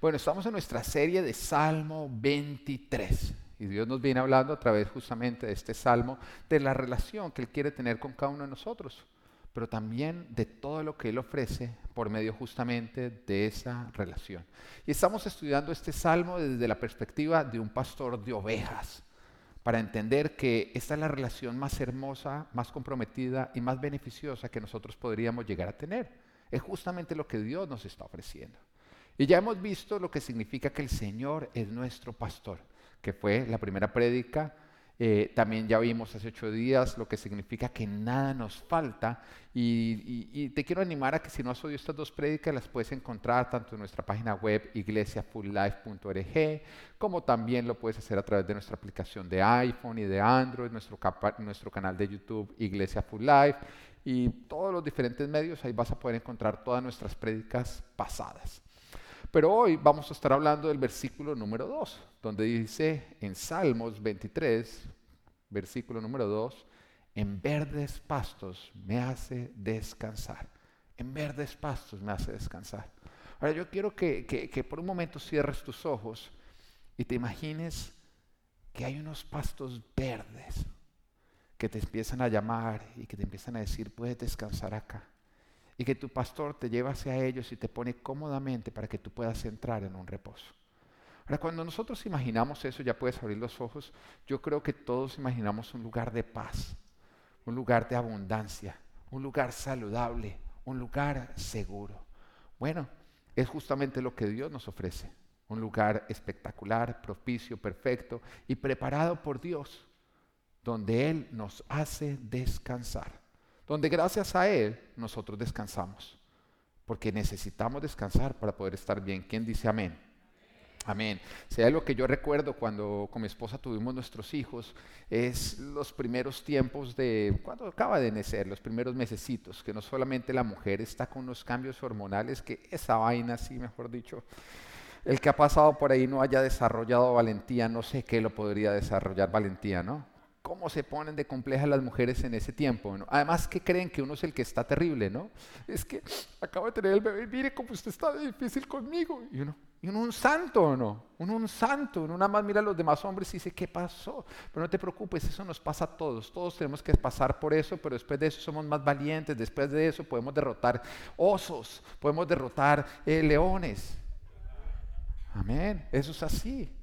Bueno, estamos en nuestra serie de Salmo 23. Y Dios nos viene hablando a través justamente de este salmo de la relación que Él quiere tener con cada uno de nosotros, pero también de todo lo que Él ofrece por medio justamente de esa relación. Y estamos estudiando este salmo desde la perspectiva de un pastor de ovejas, para entender que esta es la relación más hermosa, más comprometida y más beneficiosa que nosotros podríamos llegar a tener. Es justamente lo que Dios nos está ofreciendo. Y ya hemos visto lo que significa que el Señor es nuestro pastor, que fue la primera prédica. Eh, también ya vimos hace ocho días lo que significa que nada nos falta. Y, te quiero animar a que si no has oído estas dos prédicas, las puedes encontrar tanto en nuestra página web iglesiafulllife.org, como también lo puedes hacer a través de nuestra aplicación de iPhone y de Android, nuestro, nuestro canal de YouTube Iglesia Full Life y todos los diferentes medios. Ahí vas a poder encontrar todas nuestras prédicas pasadas. Pero hoy vamos a estar hablando del versículo número 2, donde dice en Salmos 23, versículo número 2, en verdes pastos me hace descansar. En verdes pastos me hace descansar. Ahora yo quiero que, que por un momento cierres tus ojos y te imagines que hay unos pastos verdes que te empiezan a llamar y que te empiezan a decir, puedes descansar acá y que tu pastor te lleva hacia ellos y te pone cómodamente para que tú puedas entrar en un reposo. Ahora, cuando nosotros imaginamos eso, ya puedes abrir los ojos, yo creo que todos imaginamos un lugar de paz, un lugar de abundancia, un lugar saludable, un lugar seguro. Bueno, es justamente lo que Dios nos ofrece, un lugar espectacular, propicio, perfecto y preparado por Dios, donde Él nos hace descansar donde gracias a Él nosotros descansamos, porque necesitamos descansar para poder estar bien. ¿Quién dice amén? Amén. Sea lo que yo recuerdo cuando con mi esposa tuvimos nuestros hijos, es los primeros tiempos de, cuando acaba de nacer, los primeros mesecitos, que no solamente la mujer está con unos cambios hormonales, que esa vaina, sí, mejor dicho, el que ha pasado por ahí no haya desarrollado valentía, no sé qué lo podría desarrollar valentía, ¿no? Cómo se ponen de complejas las mujeres en ese tiempo. Además que creen que uno es el que está terrible, ¿no? Es que acabo de tener el bebé, mire cómo usted está difícil conmigo. Y uno, y uno un santo no, uno un santo, uno nada más mira a los demás hombres y dice, ¿qué pasó? Pero no te preocupes, eso nos pasa a todos, todos tenemos que pasar por eso, pero después de eso somos más valientes, después de eso podemos derrotar osos, podemos derrotar eh, leones. Amén, eso es así.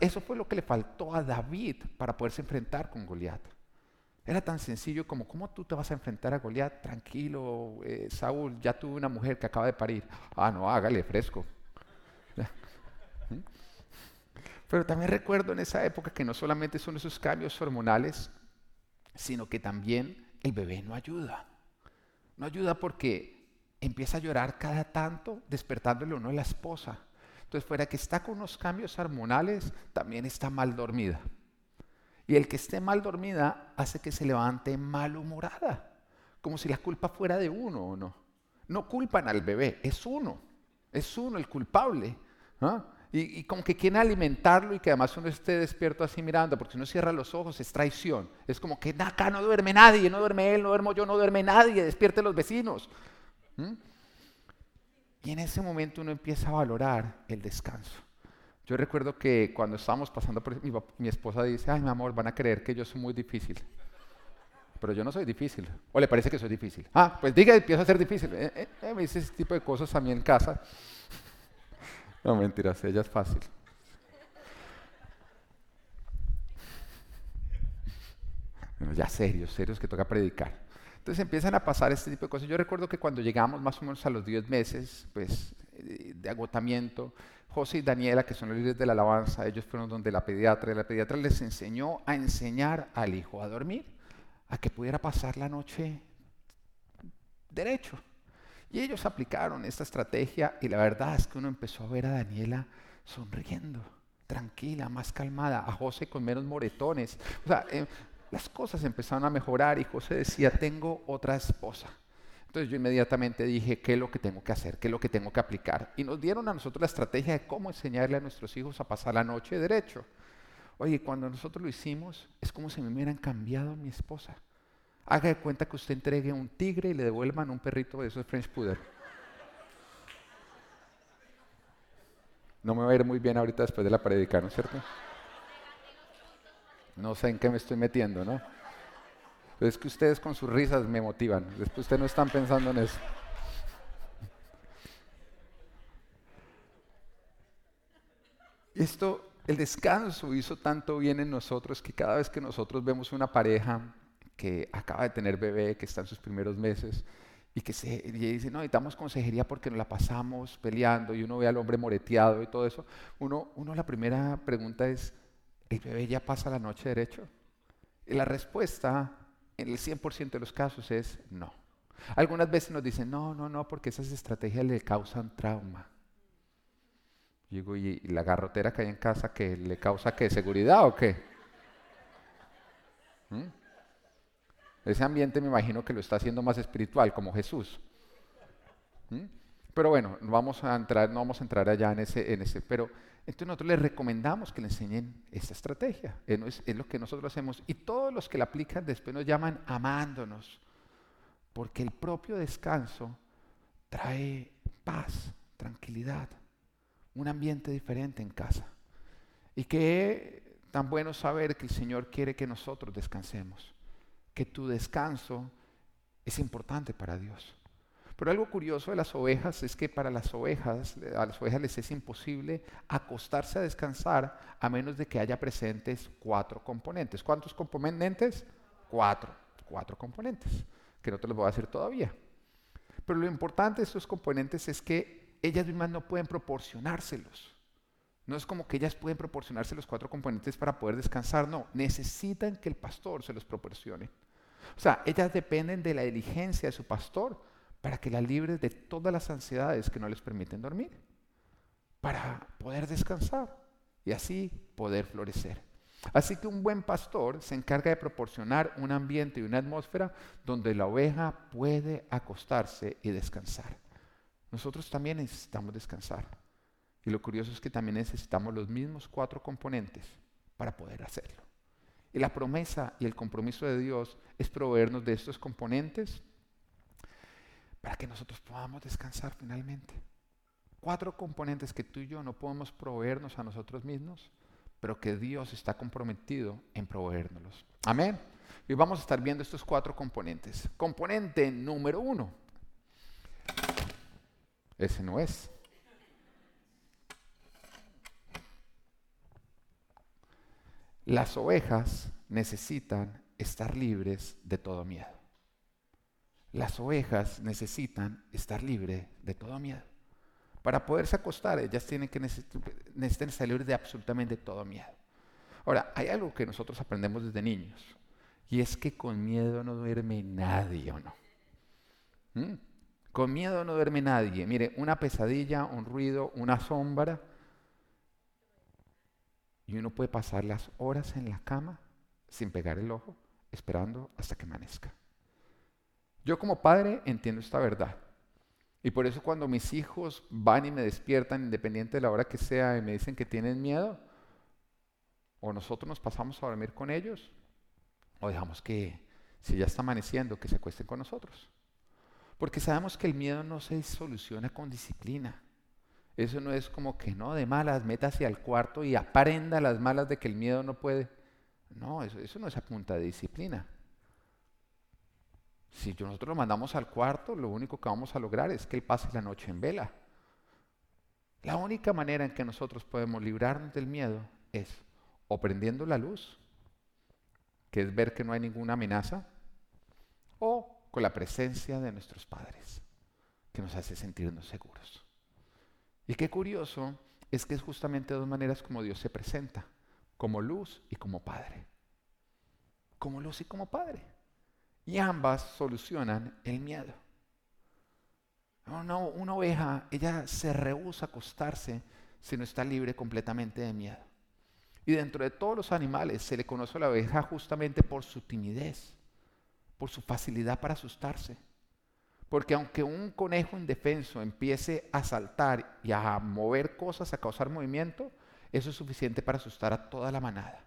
Eso fue lo que le faltó a David para poderse enfrentar con Goliat. Era tan sencillo como, ¿cómo tú te vas a enfrentar a Goliat? Tranquilo, eh, Saúl, ya tuve una mujer que acaba de parir. Ah, no, hágale, fresco. ¿Mm? Pero también recuerdo en esa época que no solamente son esos cambios hormonales, sino que también el bebé no ayuda. No ayuda porque empieza a llorar cada tanto, despertándole uno a la esposa. Entonces, fuera que está con unos cambios hormonales, también está mal dormida. Y el que esté mal dormida hace que se levante malhumorada, como si la culpa fuera de uno o no. No culpan al bebé, es uno, es uno el culpable. Y, como que quieren alimentarlo y que además uno esté despierto así mirando, porque si uno cierra los ojos es traición. Es como que acá no duerme nadie, no duerme él, no duermo yo, no duerme nadie, despierte los vecinos. Y en ese momento uno empieza a valorar el descanso. Yo recuerdo que cuando estábamos pasando por mi, mi esposa dice, ay mi amor, van a creer que yo soy muy difícil. Pero yo no soy difícil. ¿O le parece que soy difícil? Ah, pues diga, empiezo a ser difícil. Eh, eh, eh, me dice ese tipo de cosas a mí en casa. No, mentiras, ella es fácil. ya serios, serios que toca predicar. Entonces empiezan a pasar este tipo de cosas. Yo recuerdo que cuando llegamos más o menos a los 10 meses pues, eh, de agotamiento, José y Daniela, que son los líderes de la alabanza, ellos fueron donde la pediatra, y la pediatra les enseñó a enseñar al hijo a dormir, a que pudiera pasar la noche derecho. Y ellos aplicaron esta estrategia y la verdad es que uno empezó a ver a Daniela sonriendo, tranquila, más calmada, a José con menos moretones. O sea, eh, las cosas empezaron a mejorar y José decía, tengo otra esposa. Entonces yo inmediatamente dije, ¿qué es lo que tengo que hacer? ¿Qué es lo que tengo que aplicar? Y nos dieron a nosotros la estrategia de cómo enseñarle a nuestros hijos a pasar la noche derecho. Oye, cuando nosotros lo hicimos, es como si me hubieran cambiado mi esposa. Haga de cuenta que usted entregue un tigre y le devuelvan un perrito de esos French Poodle. No me va a ir muy bien ahorita después de la predica, ¿no es cierto? No sé en qué me estoy metiendo, ¿no? es que ustedes con sus risas me motivan. Después ustedes no están pensando en eso. Esto, el descanso hizo tanto bien en nosotros que cada vez que nosotros vemos una pareja que acaba de tener bebé, que está en sus primeros meses, y que se, dice, no, necesitamos consejería porque nos la pasamos peleando y uno ve al hombre moreteado y todo eso, uno, uno la primera pregunta es, ¿el bebé ya pasa la noche derecho? Y la respuesta en el 100% de los casos es no. Algunas veces nos dicen, no, no, no, porque esas estrategias le causan trauma. Y digo, ¿y la garrotera que hay en casa que le causa qué? ¿Seguridad o qué? ¿Mm? Ese ambiente me imagino que lo está haciendo más espiritual, como Jesús. ¿Mm? Pero bueno, no vamos a entrar, no vamos a entrar allá en ese, en ese, pero entonces nosotros les recomendamos que le enseñen esta estrategia. Es, es, lo que nosotros hacemos. Y todos los que la aplican después nos llaman amándonos. Porque el propio descanso trae paz, tranquilidad, un ambiente diferente en casa. Y que tan bueno saber que el Señor quiere que nosotros descansemos. Que tu descanso es importante para Dios. Pero algo curioso de las ovejas es que para las ovejas, a las ovejas les es imposible acostarse a descansar a menos de que haya presentes cuatro componentes. ¿Cuántos componentes? Cuatro. Cuatro componentes, que no te los voy a decir todavía. Pero lo importante de estos componentes es que ellas mismas no pueden proporcionárselos. No es como que ellas pueden proporcionarse los cuatro componentes para poder descansar, no, necesitan que el pastor se los proporcione. O sea, ellas dependen de la diligencia de su pastor para que la libre de todas las ansiedades que no les permiten dormir, para poder descansar y así poder florecer. Así que un buen pastor se encarga de proporcionar un ambiente y una atmósfera donde la oveja puede acostarse y descansar. Nosotros también necesitamos descansar. Y lo curioso es que también necesitamos los mismos cuatro componentes para poder hacerlo. Y la promesa y el compromiso de Dios es proveernos de estos componentes para que nosotros podamos descansar finalmente. Cuatro componentes que tú y yo no podemos proveernos a nosotros mismos, pero que Dios está comprometido en proveérnoslos. Amén. Y vamos a estar viendo estos cuatro componentes. Componente número uno. Ese no es. Las ovejas necesitan estar libres de todo miedo. Las ovejas necesitan estar libres de todo miedo. Para poderse acostar, ellas tienen que necesitan estar libres de absolutamente todo miedo. Ahora, hay algo que nosotros aprendemos desde niños, y es que con miedo no duerme nadie, ¿o no? ¿Mm? Con miedo no duerme nadie. Mire, una pesadilla, un ruido, una sombra, y uno puede pasar las horas en la cama sin pegar el ojo, esperando hasta que amanezca. Yo como padre entiendo esta verdad. Y por eso cuando mis hijos van y me despiertan, independiente de la hora que sea, y me dicen que tienen miedo, o nosotros nos pasamos a dormir con ellos, o dejamos que, si ya está amaneciendo, que se acuesten con nosotros. Porque sabemos que el miedo no se soluciona con disciplina. Eso no es como que no, de malas, métase al cuarto y aprenda las malas de que el miedo no puede. No, eso, eso no es a punta de disciplina. Si nosotros lo mandamos al cuarto, lo único que vamos a lograr es que él pase la noche en vela. La única manera en que nosotros podemos librarnos del miedo es o prendiendo la luz, que es ver que no hay ninguna amenaza, o con la presencia de nuestros padres, que nos hace sentirnos seguros. Y qué curioso es que es justamente dos maneras como Dios se presenta, como luz y como padre. Como luz y como padre. Y ambas solucionan el miedo. Una, una oveja, ella se rehúsa a acostarse si no está libre completamente de miedo. Y dentro de todos los animales se le conoce a la oveja justamente por su timidez, por su facilidad para asustarse. Porque aunque un conejo indefenso empiece a saltar y a mover cosas, a causar movimiento, eso es suficiente para asustar a toda la manada.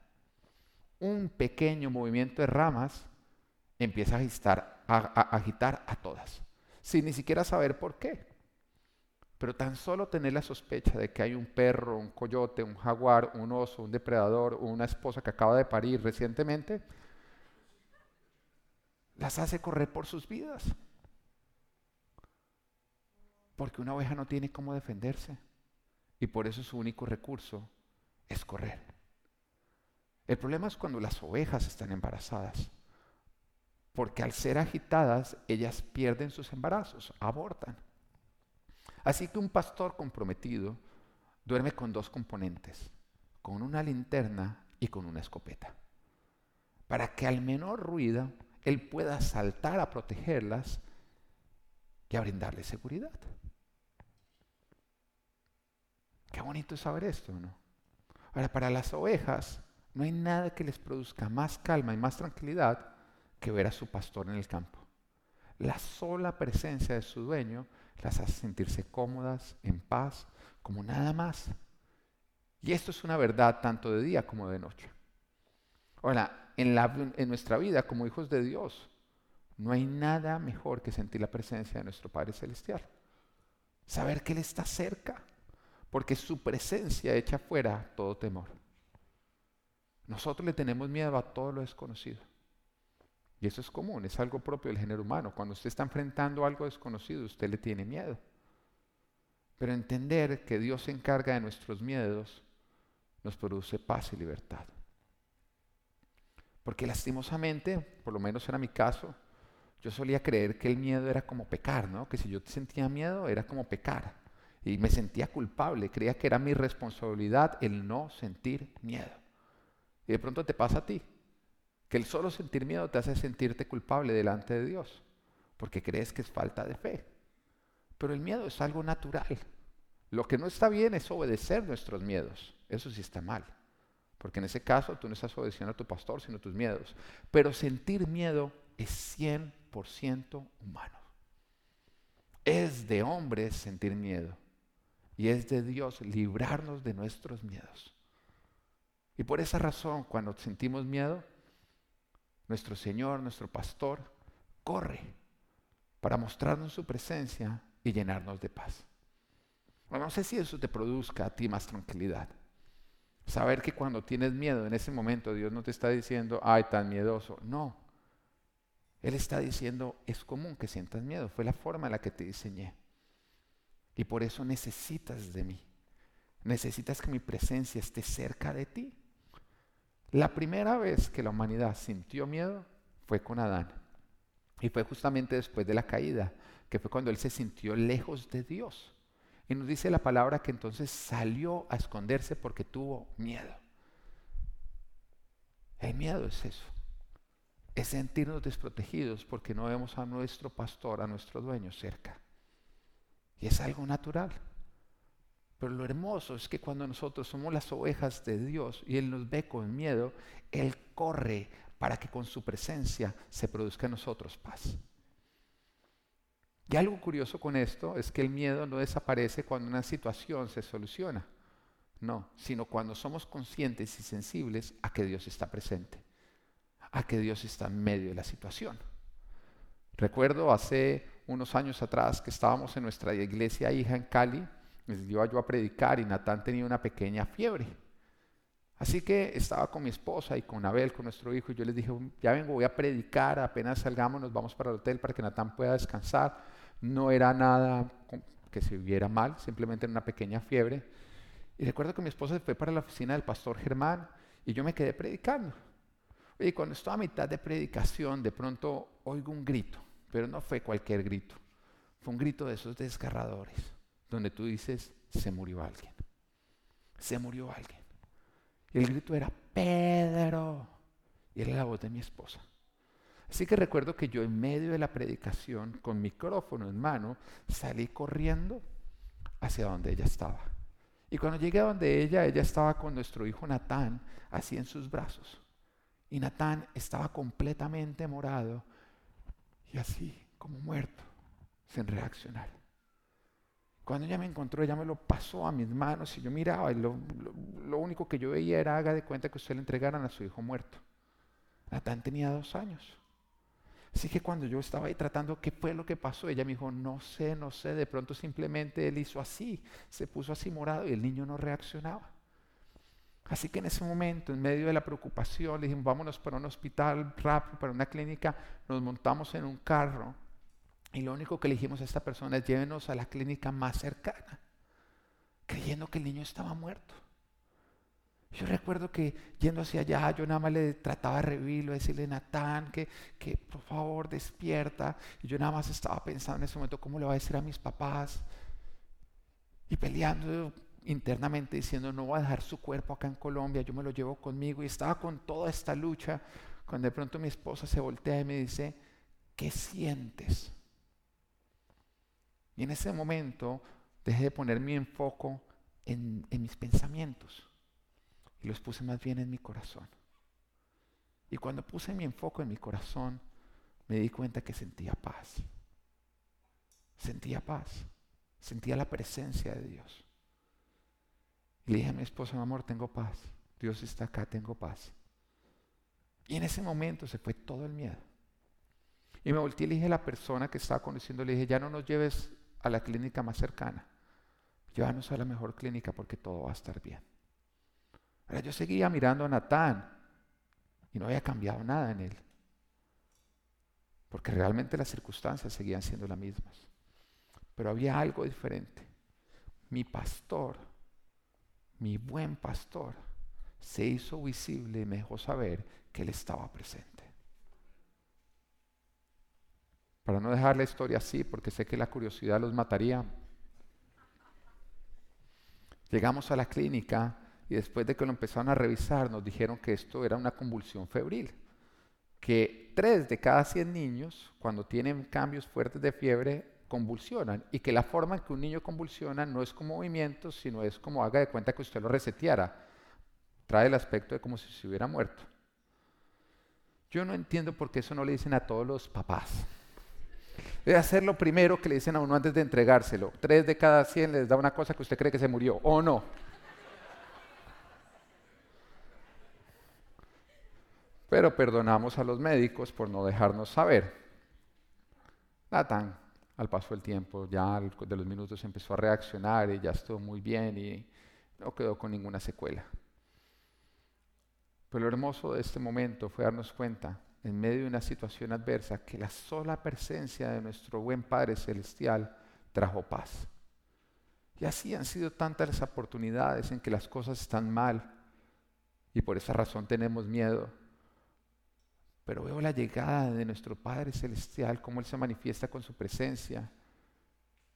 Un pequeño movimiento de ramas empieza a agitar, a, agitar a todas, sin ni siquiera saber por qué. Pero tan solo tener la sospecha de que hay un perro, un coyote, un jaguar, un oso, un depredador una esposa que acaba de parir recientemente, las hace correr por sus vidas. Porque una oveja no tiene cómo defenderse. Y por eso su único recurso es correr. El problema es cuando las ovejas están embarazadas. Porque al ser agitadas, ellas pierden sus embarazos, abortan. Así que un pastor comprometido duerme con dos componentes, con una linterna y con una escopeta, para que al menor ruido él pueda saltar a protegerlas y a brindarles seguridad. Qué bonito saber esto, ¿no? Ahora, para las ovejas no hay nada que les produzca más calma y más tranquilidad que ver a su pastor en el campo. La sola presencia de su dueño las hace sentirse cómodas, en paz, como nada más. Y esto es una verdad tanto de día como de noche. Ahora, en, en nuestra vida como hijos de Dios, no hay nada mejor que sentir la presencia de nuestro Padre Celestial. Saber que Él está cerca, porque su presencia echa fuera todo temor. Nosotros le tenemos miedo a todo lo desconocido. Y eso es común, es algo propio del género humano. Cuando usted está enfrentando algo desconocido, usted le tiene miedo. Pero entender que Dios se encarga de nuestros miedos nos produce paz y libertad. Porque lastimosamente, por lo menos era mi caso, yo solía creer que el miedo era como pecar, ¿no? Que si yo sentía miedo era como pecar. Y me sentía culpable, creía que era mi responsabilidad el no sentir miedo. Y de pronto te pasa a ti, que el solo sentir miedo te hace sentirte culpable delante de Dios, porque crees que es falta de fe. Pero el miedo es algo natural. Lo que no está bien es obedecer nuestros miedos. Eso sí está mal. Porque en ese caso tú no estás obedeciendo a tu pastor, sino a tus miedos. Pero sentir miedo es 100% humano. Es de hombres sentir miedo. Y es de Dios librarnos de nuestros miedos. Y por esa razón, cuando sentimos miedo, nuestro Señor, nuestro pastor, corre para mostrarnos su presencia y llenarnos de paz. no sé si eso te produzca a ti más tranquilidad. Saber que cuando tienes miedo en ese momento Dios no te está diciendo, ay, tan miedoso. No. Él está diciendo, es común que sientas miedo. Fue la forma en la que te diseñé. Y por eso necesitas de mí. Necesitas que mi presencia esté cerca de ti. La primera vez que la humanidad sintió miedo fue con Adán. Y fue justamente después de la caída, que fue cuando él se sintió lejos de Dios. Y nos dice la palabra que entonces salió a esconderse porque tuvo miedo. El miedo es eso. Es sentirnos desprotegidos porque no vemos a nuestro pastor, a nuestro dueño cerca. Y es algo natural. Pero lo hermoso es que cuando nosotros somos las ovejas de Dios y Él nos ve con miedo, Él corre para que con su presencia se produzca en nosotros paz. Y algo curioso con esto es que el miedo no desaparece cuando una situación se soluciona, no, sino cuando somos conscientes y sensibles a que Dios está presente, a que Dios está en medio de la situación. Recuerdo hace unos años atrás que estábamos en nuestra iglesia hija en Cali les iba yo a predicar y Natán tenía una pequeña fiebre. Así que estaba con mi esposa y con Abel, con nuestro hijo, y yo les dije, ya vengo, voy a predicar, apenas salgamos nos vamos para el hotel para que Natán pueda descansar. No era nada que se viera mal, simplemente era una pequeña fiebre. Y recuerdo que mi esposa se fue para la oficina del pastor Germán y yo me quedé predicando. Y cuando estaba a mitad de predicación, de pronto oigo un grito, pero no fue cualquier grito, fue un grito de esos desgarradores donde tú dices, se murió alguien. Se murió alguien. Y el grito era, Pedro. Y era la voz de mi esposa. Así que recuerdo que yo en medio de la predicación, con micrófono en mano, salí corriendo hacia donde ella estaba. Y cuando llegué a donde ella, ella estaba con nuestro hijo Natán, así en sus brazos. Y Natán estaba completamente morado y así como muerto, sin reaccionar. Cuando ella me encontró, ella me lo pasó a mis manos y yo miraba y lo, único que yo veía era haga de cuenta que usted le entregaran a su hijo muerto. Natán tenía dos años. Así que cuando yo estaba ahí tratando qué fue lo que pasó, ella me dijo, no sé, no sé, de pronto simplemente él hizo así, se puso así morado y el niño no reaccionaba. Así que en ese momento, en medio de la preocupación, le dijimos, vámonos para un hospital rápido, para una clínica, nos montamos en un carro y lo único que le dijimos a esta persona es llévenos a la clínica más cercana, creyendo que el niño estaba muerto. Yo recuerdo que yendo hacia allá, yo nada más le trataba de revivirlo, decirle, Natán, que, que por favor despierta. Y yo nada más estaba pensando en ese momento, ¿cómo le va a decir a mis papás? Y peleando internamente, diciendo, no voy a dejar su cuerpo acá en Colombia, yo me lo llevo conmigo. Y estaba con toda esta lucha, cuando de pronto mi esposa se voltea y me dice, ¿qué sientes? Y en ese momento dejé de poner mi enfoque en, en mis pensamientos y los puse más bien en mi corazón. Y cuando puse mi enfoque en mi corazón, me di cuenta que sentía paz. Sentía paz. Sentía la presencia de Dios. Y le dije a mi esposa, mi amor, tengo paz. Dios está acá, tengo paz. Y en ese momento se fue todo el miedo. Y me volteé y le dije a la persona que estaba conociendo, le dije, ya no nos lleves a la clínica más cercana. Llévanos a la mejor clínica porque todo va a estar bien yo seguía mirando a Natán y no había cambiado nada en él. Porque realmente las circunstancias seguían siendo las mismas. Pero había algo diferente. Mi pastor, mi buen pastor, se hizo visible y me dejó saber que él estaba presente. Para no dejar la historia así, porque sé que la curiosidad los mataría, llegamos a la clínica y después de que lo empezaron a revisar nos dijeron que esto era una convulsión febril, que tres de cada 100 niños cuando tienen cambios fuertes de fiebre convulsionan y que la forma en que un niño convulsiona no es con movimientos, sino es como haga de cuenta que usted lo reseteara. Trae el aspecto de como si se hubiera muerto. Yo no entiendo por qué eso no le dicen a todos los papás. Debe hacer lo primero que le dicen a uno antes de entregárselo. Tres de cada 100 les da una cosa que usted cree que se murió, o no. Pero perdonamos a los médicos por no dejarnos saber. Nathan, al paso del tiempo, ya de los minutos empezó a reaccionar y ya estuvo muy bien y no quedó con ninguna secuela. Pero lo hermoso de este momento fue darnos cuenta, en medio de una situación adversa, que la sola presencia de nuestro buen Padre Celestial trajo paz. Y así han sido tantas las oportunidades en que las cosas están mal y por esa razón tenemos miedo pero veo la llegada de nuestro Padre Celestial, cómo Él se manifiesta con su presencia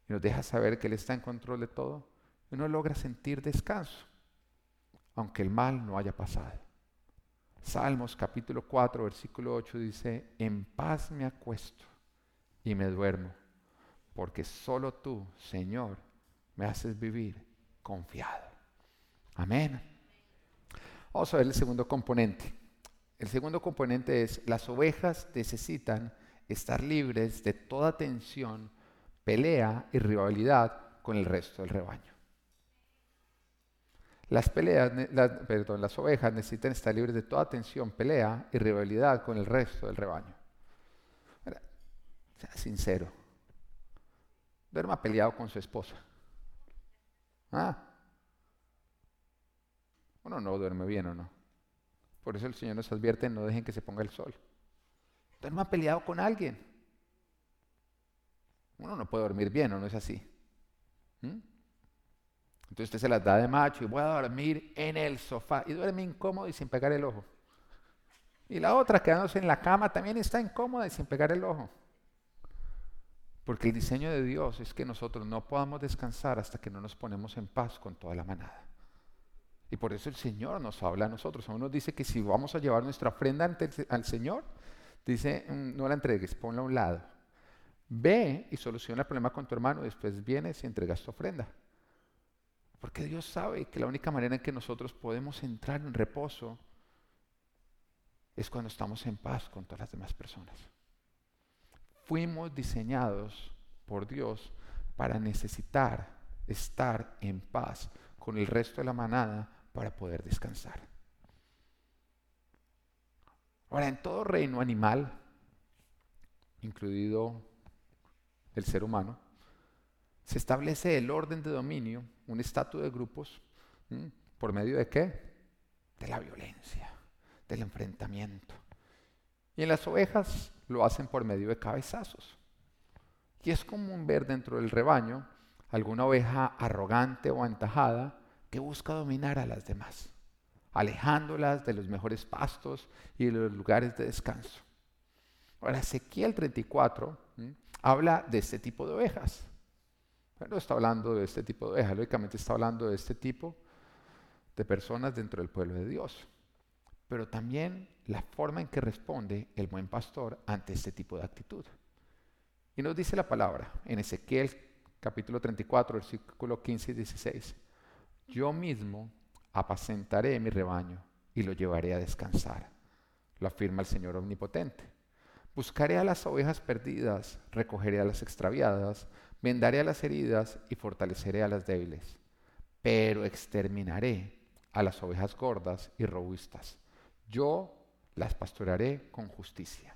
y nos deja saber que Él está en control de todo. Y uno logra sentir descanso, aunque el mal no haya pasado. Salmos capítulo 4, versículo 8 dice, en paz me acuesto y me duermo, porque solo tú, Señor, me haces vivir confiado. Amén. Vamos a ver el segundo componente. El segundo componente es, las ovejas necesitan estar libres de toda tensión, pelea y rivalidad con el resto del rebaño. Las, peleas, las ovejas necesitan estar libres de toda tensión, pelea y rivalidad con el resto del rebaño. Sea sincero. Duerma peleado con su esposa. ¿Ah? Uno no duerme bien o no. Por eso el Señor nos advierte, no dejen que se ponga el sol. Ha peleado con alguien. Uno no puede dormir bien, ¿o no es así? ¿Mm? Entonces usted se las da de macho y voy a dormir en el sofá y duerme incómodo y sin pegar el ojo. Y la otra, quedándose en la cama, también está incómoda y sin pegar el ojo. Porque el diseño de Dios es que nosotros no podamos descansar hasta que no nos ponemos en paz con toda la manada. Y por eso el Señor nos habla a nosotros. A uno nos dice que si vamos a llevar nuestra ofrenda ante al Señor, dice, mm, no la entregues, ponla a un lado. Ve y soluciona el problema con tu hermano, después vienes y entregas tu ofrenda. Porque Dios sabe que la única manera en que nosotros podemos entrar en reposo es cuando estamos en paz con todas las demás personas. Fuimos diseñados por Dios para necesitar estar en paz con el resto de la manada para poder descansar. Ahora, en todo reino animal incluido el ser humano, se establece el orden de dominio, un estatus de grupos, ¿por medio de qué? De la violencia, del enfrentamiento. Y en las ovejas lo hacen por medio de cabezazos. Y es común ver dentro del rebaño alguna oveja arrogante o antajada que busca dominar a las demás, alejándolas de los mejores pastos y de los lugares de descanso. Ahora, Ezequiel 34 habla de este tipo de ovejas. Está hablando de este tipo de ovejas, lógicamente está hablando de este tipo de personas dentro del pueblo de Dios. Pero también la forma en que responde el buen pastor ante este tipo de actitud. Y nos dice la palabra en Ezequiel capítulo 34, versículo 15 y 16. Yo mismo apacentaré mi rebaño y lo llevaré a descansar, lo afirma el Señor Omnipotente. Buscaré a las ovejas perdidas, recogeré a las extraviadas, vendaré a las heridas y fortaleceré a las débiles. Pero exterminaré a las ovejas gordas y robustas. Yo las pastorearé con justicia.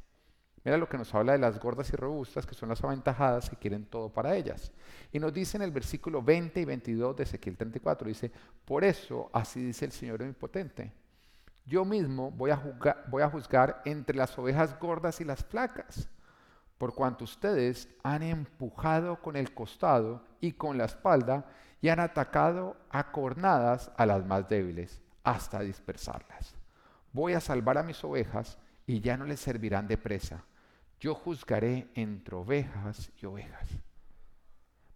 Mira lo que nos habla de las gordas y robustas, que son las aventajadas que quieren todo para ellas. Y nos dice en el versículo 20 y 22 de Ezequiel 34, dice, por eso así dice el Señor omnipotente, yo mismo voy a, juzgar, voy a juzgar entre las ovejas gordas y las flacas, por cuanto ustedes han empujado con el costado y con la espalda y han atacado a cornadas a las más débiles hasta dispersarlas. Voy a salvar a mis ovejas y ya no les servirán de presa. Yo juzgaré entre ovejas y ovejas.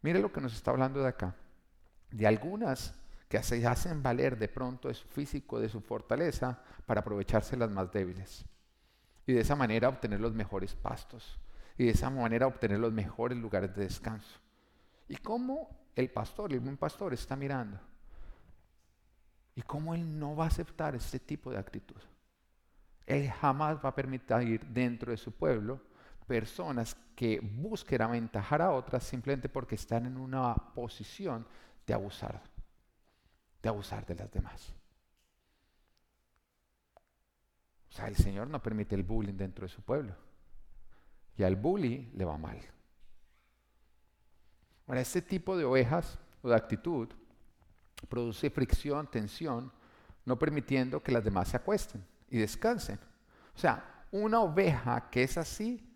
Mire lo que nos está hablando de acá. De algunas que se hacen valer de pronto de su físico, de su fortaleza, para aprovecharse las más débiles. Y de esa manera obtener los mejores pastos. Y de esa manera obtener los mejores lugares de descanso. Y cómo el pastor, el buen pastor, está mirando. Y cómo él no va a aceptar este tipo de actitud. Él jamás va a permitir dentro de su pueblo personas que busquen aventajar a otras simplemente porque están en una posición de abusar de abusar de las demás. O sea, el Señor no permite el bullying dentro de su pueblo. Y al bully le va mal. Ahora, este tipo de ovejas o de actitud produce fricción, tensión, no permitiendo que las demás se acuesten y descansen. O sea, una oveja que es así,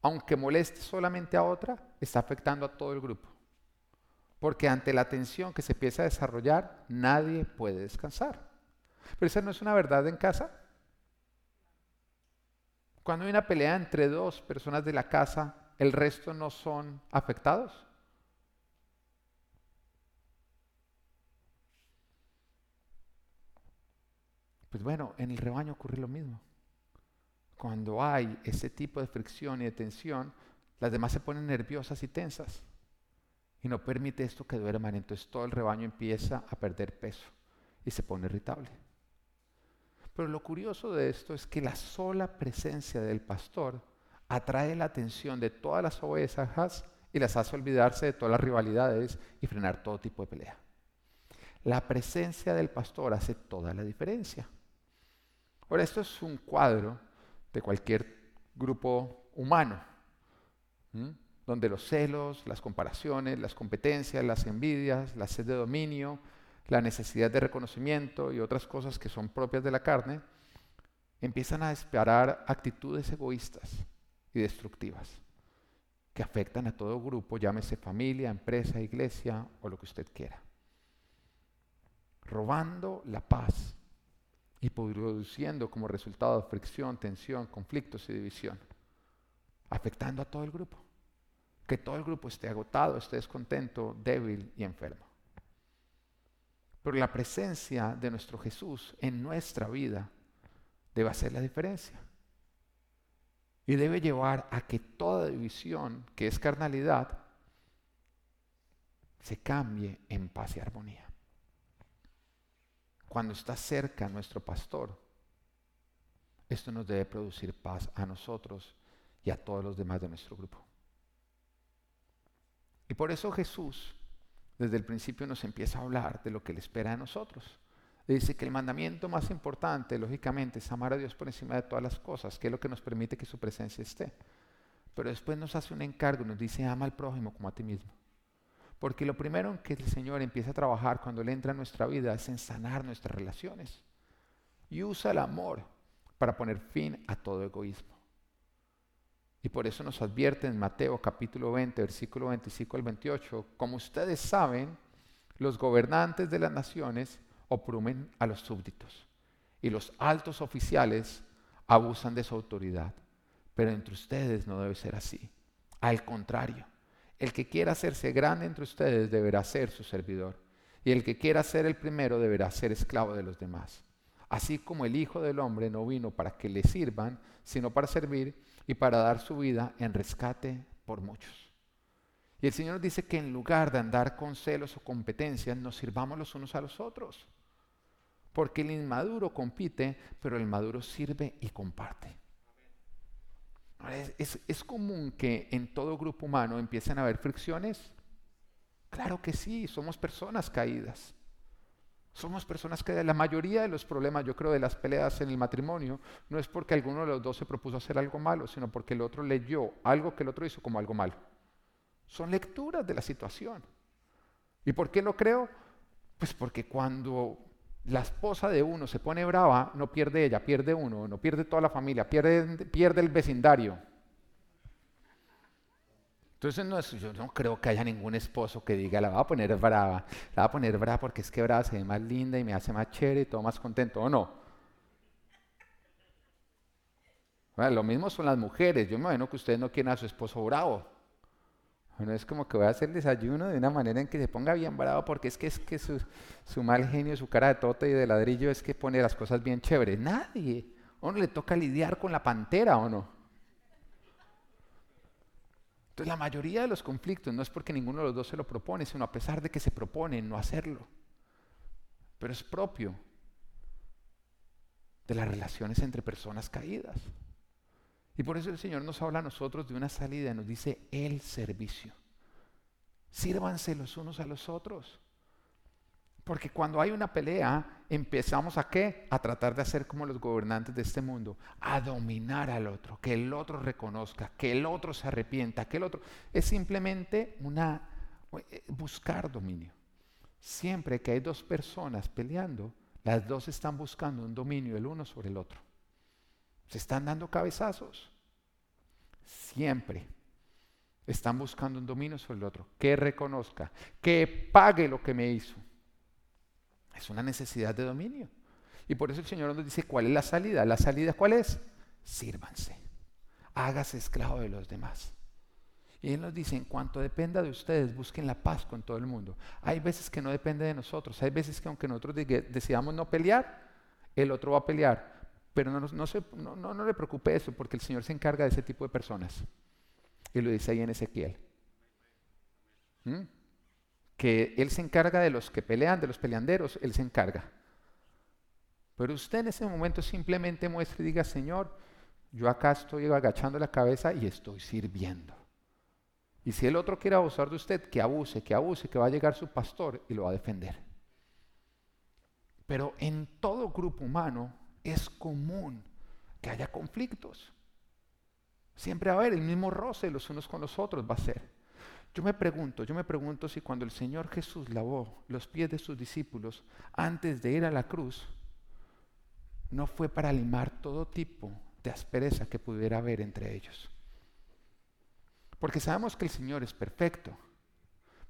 aunque moleste solamente a otra, está afectando a todo el grupo. Porque ante la tensión que se empieza a desarrollar, nadie puede descansar. Pero esa no es una verdad en casa. Cuando hay una pelea entre dos personas de la casa, ¿el resto no son afectados? Pues bueno, en el rebaño ocurre lo mismo. Cuando hay ese tipo de fricción y de tensión, las demás se ponen nerviosas y tensas y no permite esto que duerman, entonces todo el rebaño empieza a perder peso y se pone irritable. Pero lo curioso de esto es que la sola presencia del pastor atrae la atención de todas las ovejas y las hace olvidarse de todas las rivalidades y frenar todo tipo de pelea. La presencia del pastor hace toda la diferencia. Ahora, esto es un cuadro de cualquier grupo humano donde los celos, las comparaciones, las competencias, las envidias, la sed de dominio, la necesidad de reconocimiento y otras cosas que son propias de la carne, empiezan a disparar actitudes egoístas y destructivas que afectan a todo grupo, llámese familia, empresa, iglesia o lo que usted quiera. Robando la paz y produciendo como resultado fricción, tensión, conflictos y división, afectando a todo el grupo que todo el grupo esté agotado, esté descontento, débil y enfermo. Pero la presencia de nuestro Jesús en nuestra vida debe hacer la diferencia. Y debe llevar a que toda división, que es carnalidad, se cambie en paz y armonía. Cuando está cerca nuestro pastor, esto nos debe producir paz a nosotros y a todos los demás de nuestro grupo. Y por eso Jesús desde el principio nos empieza a hablar de lo que le espera de nosotros. Dice que el mandamiento más importante, lógicamente, es amar a Dios por encima de todas las cosas, que es lo que nos permite que su presencia esté. Pero después nos hace un encargo, nos dice, ama al prójimo como a ti mismo. Porque lo primero en que el Señor empieza a trabajar cuando Él entra en nuestra vida es en sanar nuestras relaciones. Y usa el amor para poner fin a todo egoísmo. Y por eso nos advierte en Mateo capítulo 20, versículo 25 al 28, como ustedes saben, los gobernantes de las naciones oprimen a los súbditos y los altos oficiales abusan de su autoridad. Pero entre ustedes no debe ser así. Al contrario, el que quiera hacerse grande entre ustedes deberá ser su servidor, y el que quiera ser el primero deberá ser esclavo de los demás. Así como el Hijo del Hombre no vino para que le sirvan, sino para servir y para dar su vida en rescate por muchos. Y el Señor dice que en lugar de andar con celos o competencias, nos sirvamos los unos a los otros. Porque el inmaduro compite, pero el maduro sirve y comparte. ¿Es, común que en todo grupo humano empiecen a haber fricciones? Claro que sí, somos personas caídas. Somos personas que la mayoría de los problemas, yo creo, de las peleas en el matrimonio, no es porque alguno de los dos se propuso hacer algo malo, sino porque el otro leyó algo que el otro hizo como algo malo. Son lecturas de la situación. ¿Y por qué lo creo? Pues porque cuando la esposa de uno se pone brava, no pierde ella, pierde uno, no pierde toda la familia, pierde, pierde el vecindario. Entonces no yo no creo que haya ningún esposo que diga, la va a poner brava, la va a poner brava porque es que brava se ve más linda y me hace más chévere y todo más contento, ¿o no? lo mismo son las mujeres, yo me imagino que ustedes no quieren a su esposo bravo. Bueno, es como que voy a hacer el desayuno de una manera en que se ponga bien bravo, porque es que, es que su, mal genio, su cara de tote y de ladrillo es que pone las cosas bien chéveres. Nadie. ¿O no le toca lidiar con la pantera o no? Entonces la mayoría de los conflictos no es porque ninguno de los dos se lo propone, sino a pesar de que se propone no hacerlo. Pero es propio de las relaciones entre personas caídas. Y por eso el Señor nos habla a nosotros de una salida, nos dice el servicio. Sírvanse los unos a los otros. Porque cuando hay una pelea, empezamos a qué? A tratar de hacer como los gobernantes de este mundo, a dominar al otro, que el otro reconozca, que el otro se arrepienta, que el otro... Es simplemente una... Eh, buscar dominio. Siempre que hay dos personas peleando, las dos están buscando un dominio el uno sobre el otro. Se están dando cabezazos. Siempre están buscando un dominio sobre el otro. Que reconozca, que pague lo que me hizo. Es una necesidad de dominio. Y por eso el Señor nos dice, ¿cuál es la salida? La salida, ¿cuál es? Sírvanse. Hágase esclavo de los demás. Y Él nos dice, en cuanto dependa de ustedes, busquen la paz con todo el mundo. Hay veces que no depende de nosotros. Hay veces que aunque nosotros decidamos no pelear, el otro va a pelear. Pero no, no, no, le preocupe eso, porque el Señor se encarga de ese tipo de personas. Y lo dice ahí en Ezequiel. ¿Mm? Que Él se encarga de los que pelean, de los peleanderos, Él se encarga. Pero usted en ese momento simplemente muestre y diga, Señor, yo acá estoy agachando la cabeza y estoy sirviendo. Y si el otro quiere abusar de usted, que abuse, que abuse, que va a llegar su pastor y lo va a defender. Pero en todo grupo humano es común que haya conflictos. Siempre va a haber el mismo roce los unos con los otros, va a ser. Yo me pregunto, yo me pregunto si cuando el Señor Jesús lavó los pies de sus discípulos antes de ir a la cruz, no fue para limar todo tipo de aspereza que pudiera haber entre ellos. Porque sabemos que el Señor es perfecto,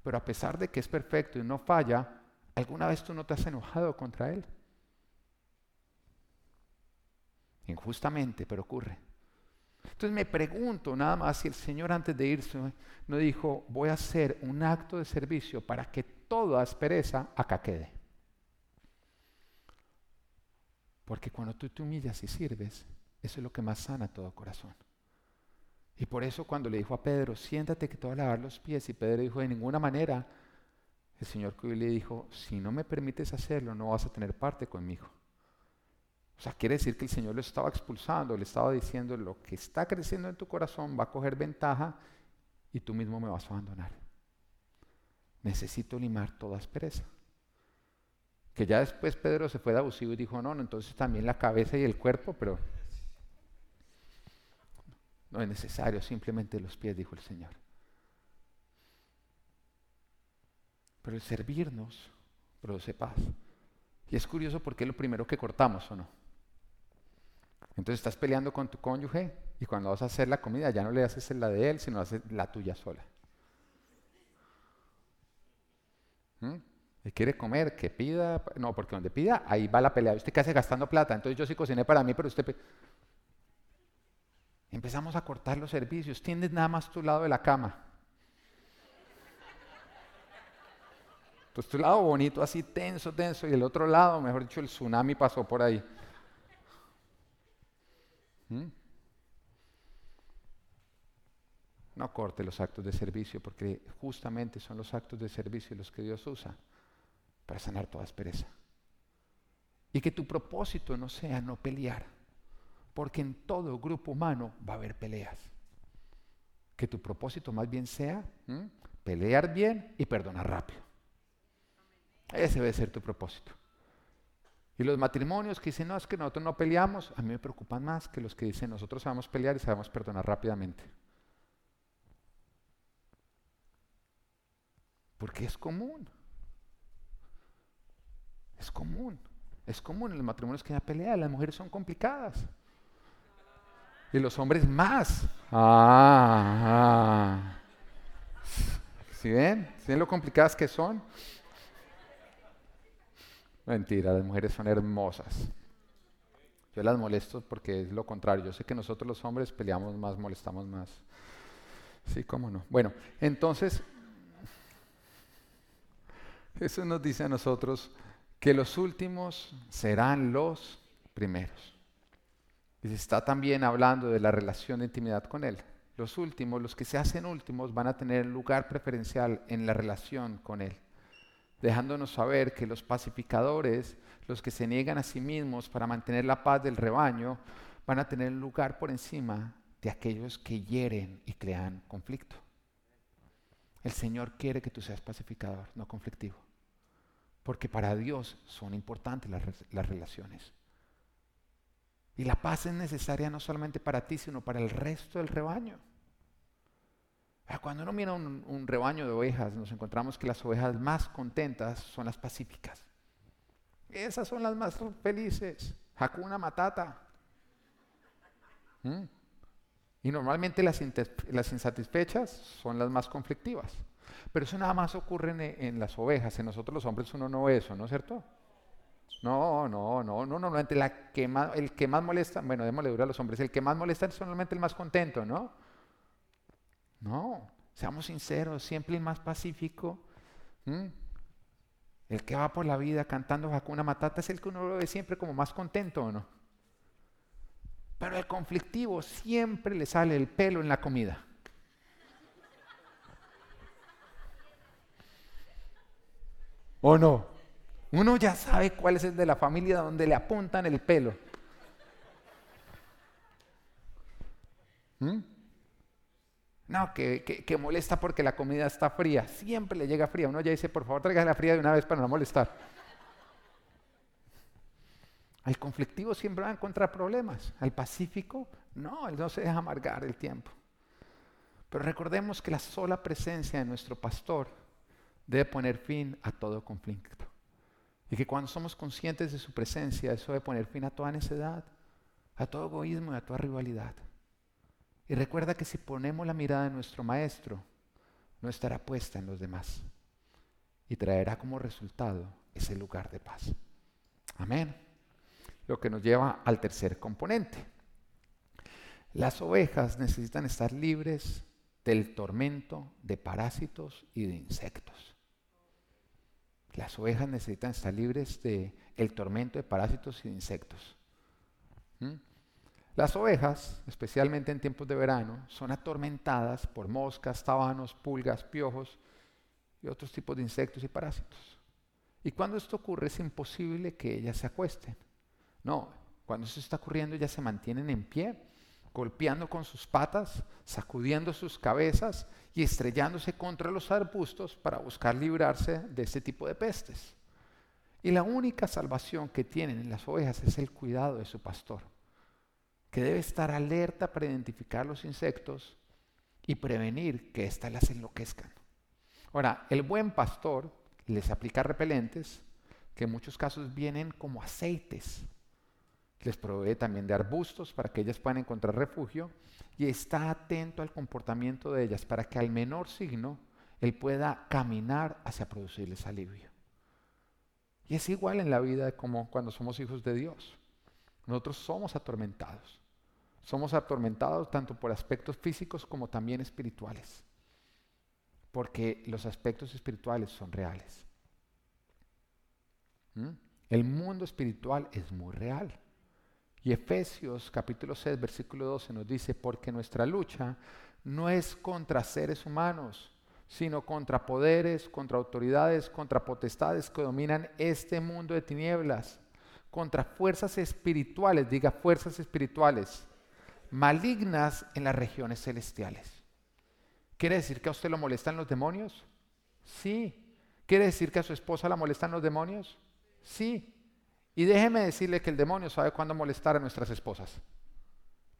pero a pesar de que es perfecto y no falla, ¿alguna vez tú no te has enojado contra Él? Injustamente, pero ocurre. Entonces me pregunto nada más si el Señor antes de irse no dijo, voy a hacer un acto de servicio para que toda aspereza acá quede. Porque cuando tú te humillas y sirves, eso es lo que más sana todo corazón. Y por eso cuando le dijo a Pedro, siéntate que te voy a lavar los pies, y Pedro dijo, de ninguna manera, el Señor le dijo, si no me permites hacerlo, no vas a tener parte conmigo. O sea, quiere decir que el Señor lo estaba expulsando, le estaba diciendo, lo que está creciendo en tu corazón va a coger ventaja y tú mismo me vas a abandonar. Necesito limar toda aspereza. Que ya después Pedro se fue de abusivo y dijo, no, no, entonces también la cabeza y el cuerpo, pero No es necesario, simplemente los pies, dijo el Señor. Pero el servirnos produce paz. Y es curioso porque es lo primero que cortamos, ¿o no? Entonces estás peleando con tu cónyuge y cuando vas a hacer la comida ya no le haces la de él, sino haces la tuya sola. ¿Mm? Y quiere comer, que pida, no, porque donde pida, ahí va la pelea. ¿Usted qué hace gastando plata? Entonces yo sí cociné para mí, pero usted... Empezamos a cortar los servicios, tienes nada más tu lado de la cama. Pues tu lado bonito, así tenso, tenso, y el otro lado, mejor dicho, el tsunami pasó por ahí. No corte los actos de servicio, porque justamente son los actos de servicio los que Dios usa para sanar toda aspereza. Y que tu propósito no sea no pelear, porque en todo grupo humano va a haber peleas. Que tu propósito más bien sea pelear bien y perdonar rápido. Ese debe ser tu propósito. Y los matrimonios que dicen, no, es que nosotros no peleamos, a mí me preocupan más que los que dicen, nosotros sabemos pelear y sabemos perdonar rápidamente. Porque es común. Es común. Es común en los matrimonios que hay pelea. Las mujeres son complicadas. Y los hombres más. Ah, ah. ¿Sí ven? ¿Sí ven lo complicadas que son? Mentira, las mujeres son hermosas. Yo las molesto porque es lo contrario. Yo sé que nosotros los hombres peleamos más, molestamos más. Sí, cómo no. Bueno, entonces, eso nos dice a nosotros que los últimos serán los primeros. Y se está también hablando de la relación de intimidad con Él. Los últimos, los que se hacen últimos, van a tener lugar preferencial en la relación con Él, dejándonos saber que los pacificadores, los que se niegan a sí mismos para mantener la paz del rebaño, van a tener lugar por encima de aquellos que hieren y crean conflicto. El Señor quiere que tú seas pacificador, no conflictivo porque para Dios son importantes las, relaciones. Y la paz es necesaria no solamente para ti, sino para el resto del rebaño. Ah, cuando uno mira un, rebaño de ovejas, nos encontramos que las ovejas más contentas son las pacíficas. Esas son las más felices. Hakuna Matata. ¿Mm? Y normalmente las, insatisfechas son las más conflictivas. Pero eso nada más ocurre en, las ovejas, en nosotros los hombres uno no ve eso, ¿no es cierto? No, no, no, no, normalmente la que el que más molesta, bueno, démosle dura a los hombres, el que más molesta es normalmente el más contento, ¿no? No, seamos sinceros, siempre el más pacífico, el que va por la vida cantando Hakuna Matata es el que uno lo ve siempre como más contento, ¿o no? Pero el conflictivo siempre le sale el pelo en la comida. ¿O no? Uno ya sabe cuál es el de la familia donde le apuntan el pelo. ¿Mm? No, que, molesta porque la comida está fría. Siempre le llega fría. Uno ya dice, por favor, tráigase la fría de una vez para no molestar. Al conflictivo siempre va a encontrar problemas. Al pacífico, no, él no se deja amargar el tiempo. Pero recordemos que la sola presencia de nuestro pastor debe poner fin a todo conflicto. Y que cuando somos conscientes de su presencia, eso debe poner fin a toda necedad, a todo egoísmo y a toda rivalidad. Y recuerda que si ponemos la mirada en nuestro Maestro, no estará puesta en los demás. Y traerá como resultado ese lugar de paz. Amén. Lo que nos lleva al tercer componente. Las ovejas necesitan estar libres del tormento de parásitos y de insectos. Las ovejas necesitan estar libres del el tormento de parásitos y de insectos. ¿Mm? Las ovejas, especialmente en tiempos de verano, son atormentadas por moscas, tabanos, pulgas, piojos y otros tipos de insectos y parásitos. Y cuando esto ocurre es imposible que ellas se acuesten. No, cuando eso está ocurriendo ellas se mantienen en pie golpeando con sus patas, sacudiendo sus cabezas y estrellándose contra los arbustos para buscar librarse de este tipo de pestes. Y la única salvación que tienen en las ovejas es el cuidado de su pastor. Que debe estar alerta para identificar los insectos y prevenir que éstas las enloquezcan. Ahora, el buen pastor les aplica repelentes que en muchos casos vienen como aceites. Les provee también de arbustos para que ellas puedan encontrar refugio y está atento al comportamiento de ellas para que al menor signo él pueda caminar hacia producirles alivio. Y es igual en la vida como cuando somos hijos de Dios. Nosotros somos atormentados. Somos atormentados tanto por aspectos físicos como también espirituales. Porque los aspectos espirituales son reales. ¿Mm? El mundo espiritual es muy real. Y Efesios capítulo 6, versículo 12 nos dice, porque nuestra lucha no es contra seres humanos, sino contra poderes, contra autoridades, contra potestades que dominan este mundo de tinieblas, contra fuerzas espirituales, diga fuerzas espirituales, malignas en las regiones celestiales. ¿Quiere decir que a usted lo molestan los demonios? Sí. ¿Quiere decir que a su esposa la molestan los demonios? Sí. Y déjeme decirle que el demonio sabe cuándo molestar a nuestras esposas.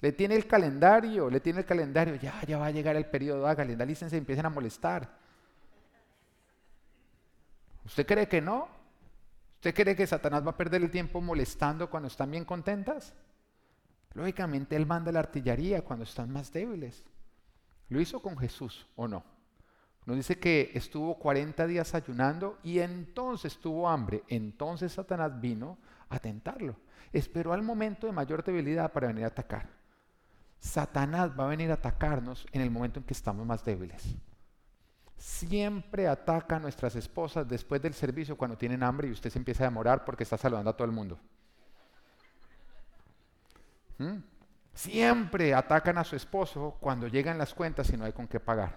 Le tiene el calendario, le tiene el calendario, ya, ya va a llegar el periodo, hágale, alícense y empiecen a molestar. ¿Usted cree que no? ¿Usted cree que Satanás va a perder el tiempo molestando cuando están bien contentas? Lógicamente Él manda la artillería cuando están más débiles. ¿Lo hizo con Jesús o no? Nos dice que estuvo 40 días ayunando y entonces tuvo hambre. Entonces Satanás vino a tentarlo. Esperó al momento de mayor debilidad para venir a atacar. Satanás va a venir a atacarnos en el momento en que estamos más débiles. Siempre ataca a nuestras esposas después del servicio cuando tienen hambre y usted se empieza a demorar porque está saludando a todo el mundo. Siempre atacan a su esposo cuando llegan las cuentas y no hay con qué pagar.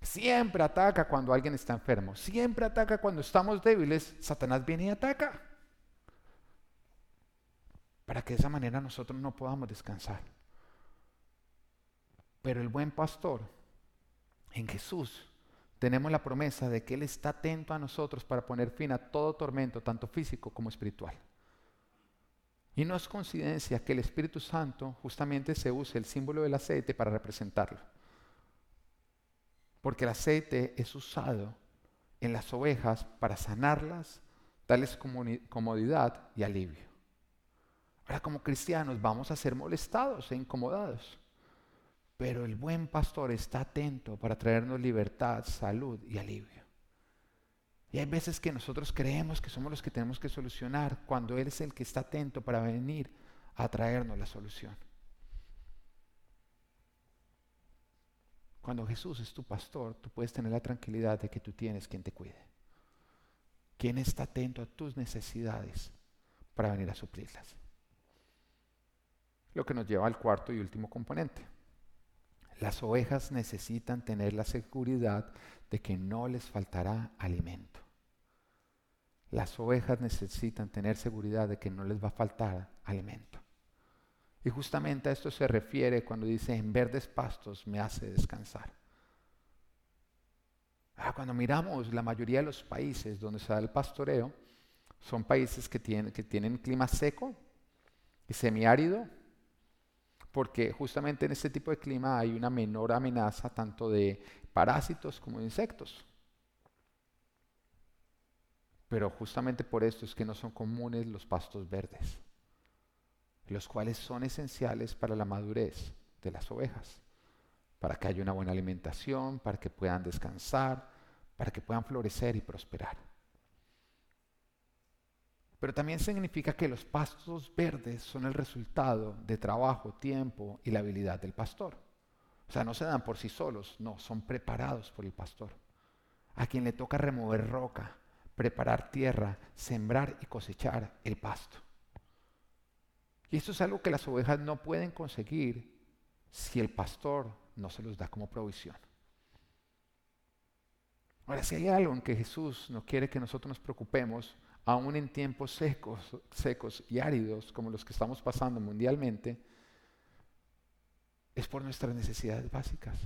Siempre ataca cuando alguien está enfermo. Siempre ataca cuando estamos débiles. Satanás viene y ataca. Para que de esa manera nosotros no podamos descansar. Pero el buen pastor, en Jesús, tenemos la promesa de que Él está atento a nosotros para poner fin a todo tormento, tanto físico como espiritual. Y no es coincidencia que el Espíritu Santo justamente se use el símbolo del aceite para representarlo. Porque el aceite es usado en las ovejas para sanarlas, darles comodidad y alivio. Ahora como cristianos vamos a ser molestados e incomodados. Pero el buen pastor está atento para traernos libertad, salud y alivio. Y hay veces que nosotros creemos que somos los que tenemos que solucionar cuando Él es el que está atento para venir a traernos la solución. Cuando Jesús es tu pastor, tú puedes tener la tranquilidad de que tú tienes quien te cuide. Quien está atento a tus necesidades para venir a suplirlas. Lo que nos lleva al cuarto y último componente. Las ovejas necesitan tener la seguridad de que no les faltará alimento. Las ovejas necesitan tener seguridad de que no les va a faltar alimento. Y justamente a esto se refiere cuando dice, en verdes pastos me hace descansar. Ah, cuando miramos la mayoría de los países donde se da el pastoreo, son países que tienen, que tienen clima seco y semiárido, porque justamente en este tipo de clima hay una menor amenaza tanto de parásitos como de insectos. Pero justamente por esto es que no son comunes los pastos verdes, los cuales son esenciales para la madurez de las ovejas, para que haya una buena alimentación, para que puedan descansar, para que puedan florecer y prosperar. Pero también significa que los pastos verdes son el resultado de trabajo, tiempo y la habilidad del pastor. O sea, no se dan por sí solos, no, son preparados por el pastor. A quien le toca remover roca, preparar tierra, sembrar y cosechar el pasto. Y esto es algo que las ovejas no pueden conseguir si el pastor no se los da como provisión. Ahora, si hay algo en que Jesús no quiere que nosotros nos preocupemos, aún en tiempos secos, secos y áridos como los que estamos pasando mundialmente, es por nuestras necesidades básicas.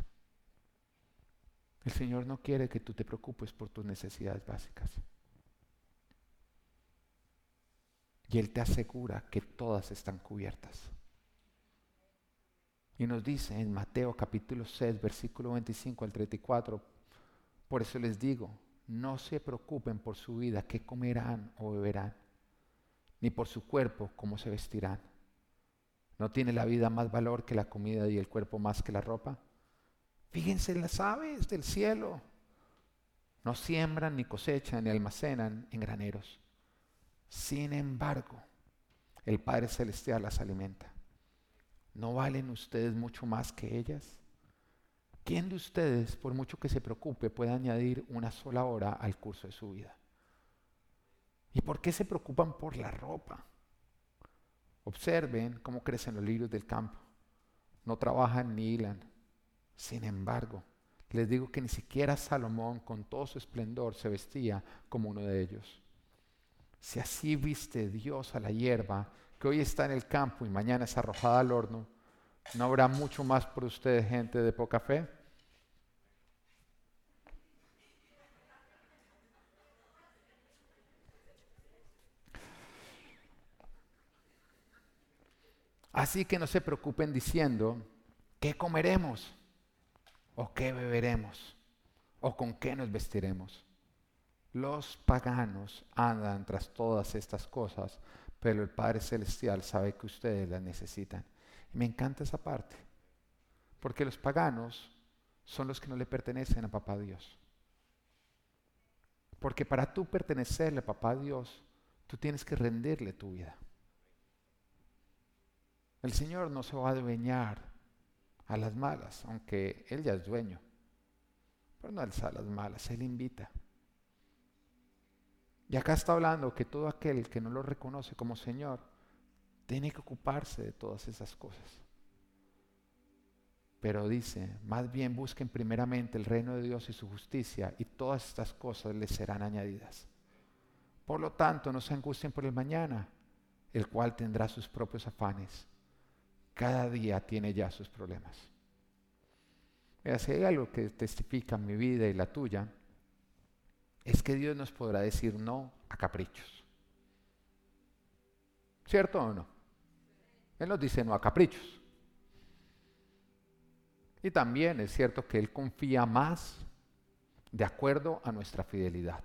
El Señor no quiere que tú te preocupes por tus necesidades básicas. Y Él te asegura que todas están cubiertas. Y nos dice en Mateo capítulo 6, versículo 25 al 34, por eso les digo, no se preocupen por su vida, qué comerán o beberán, ni por su cuerpo, cómo se vestirán. ¿No tiene la vida más valor que la comida y el cuerpo más que la ropa? Fíjense en las aves del cielo. No siembran, ni cosechan, ni almacenan en graneros. Sin embargo, el Padre Celestial las alimenta. ¿No valen ustedes mucho más que ellas? ¿Quién de ustedes, por mucho que se preocupe, puede añadir una sola hora al curso de su vida? ¿Y por qué se preocupan por la ropa? Observen cómo crecen los lirios del campo. No trabajan ni hilan. Sin embargo, les digo que ni siquiera Salomón, con todo su esplendor, se vestía como uno de ellos. Si así viste Dios a la hierba, que hoy está en el campo y mañana es arrojada al horno, ¿no habrá mucho más por ustedes, gente de poca fe? Así que no se preocupen diciendo, ¿qué comeremos? ¿O qué beberemos? ¿O con qué nos vestiremos? Los paganos andan tras todas estas cosas, pero el Padre Celestial sabe que ustedes las necesitan. Y me encanta esa parte, porque los paganos son los que no le pertenecen a Papá Dios. Porque para tú pertenecerle a Papá Dios, tú tienes que rendirle tu vida. El Señor no se va a adueñar a las malas, aunque Él ya es dueño. Pero no alza a las malas, Él invita. Y acá está hablando que todo aquel que no lo reconoce como Señor tiene que ocuparse de todas esas cosas. Pero dice, más bien busquen primeramente el reino de Dios y su justicia y todas estas cosas les serán añadidas. Por lo tanto, no se angustien por el mañana, el cual tendrá sus propios afanes cada día tiene ya sus problemas. Mira, si hay algo que testifica mi vida y la tuya, es que Dios nos podrá decir no a caprichos. ¿Cierto o no? Él nos dice no a caprichos. Y también es cierto que Él confía más de acuerdo a nuestra fidelidad.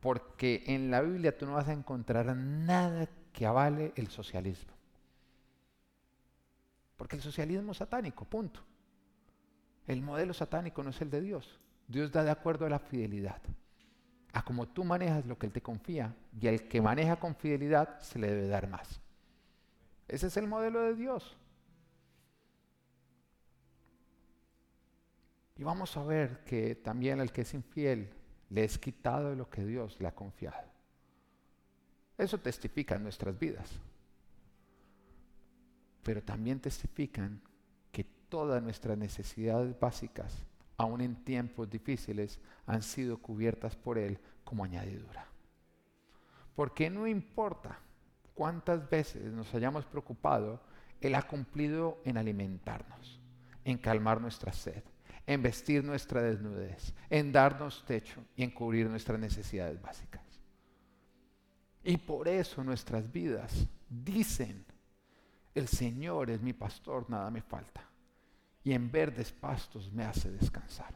Porque en la Biblia tú no vas a encontrar nada que avale el socialismo. Porque el socialismo es satánico, punto. El modelo satánico no es el de Dios. Dios da de acuerdo a la fidelidad. A como tú manejas lo que Él te confía y al que maneja con fidelidad se le debe dar más. Ese es el modelo de Dios. Y vamos a ver que también al que es infiel le es quitado lo que Dios le ha confiado. Eso testifica en nuestras vidas. Pero también testifican que todas nuestras necesidades básicas, aun en tiempos difíciles, han sido cubiertas por Él como añadidura. Porque no importa cuántas veces nos hayamos preocupado, Él ha cumplido en alimentarnos, en calmar nuestra sed, en vestir nuestra desnudez, en darnos techo y en cubrir nuestras necesidades básicas. Y por eso nuestras vidas dicen, el Señor es mi pastor, nada me falta. Y en verdes pastos me hace descansar.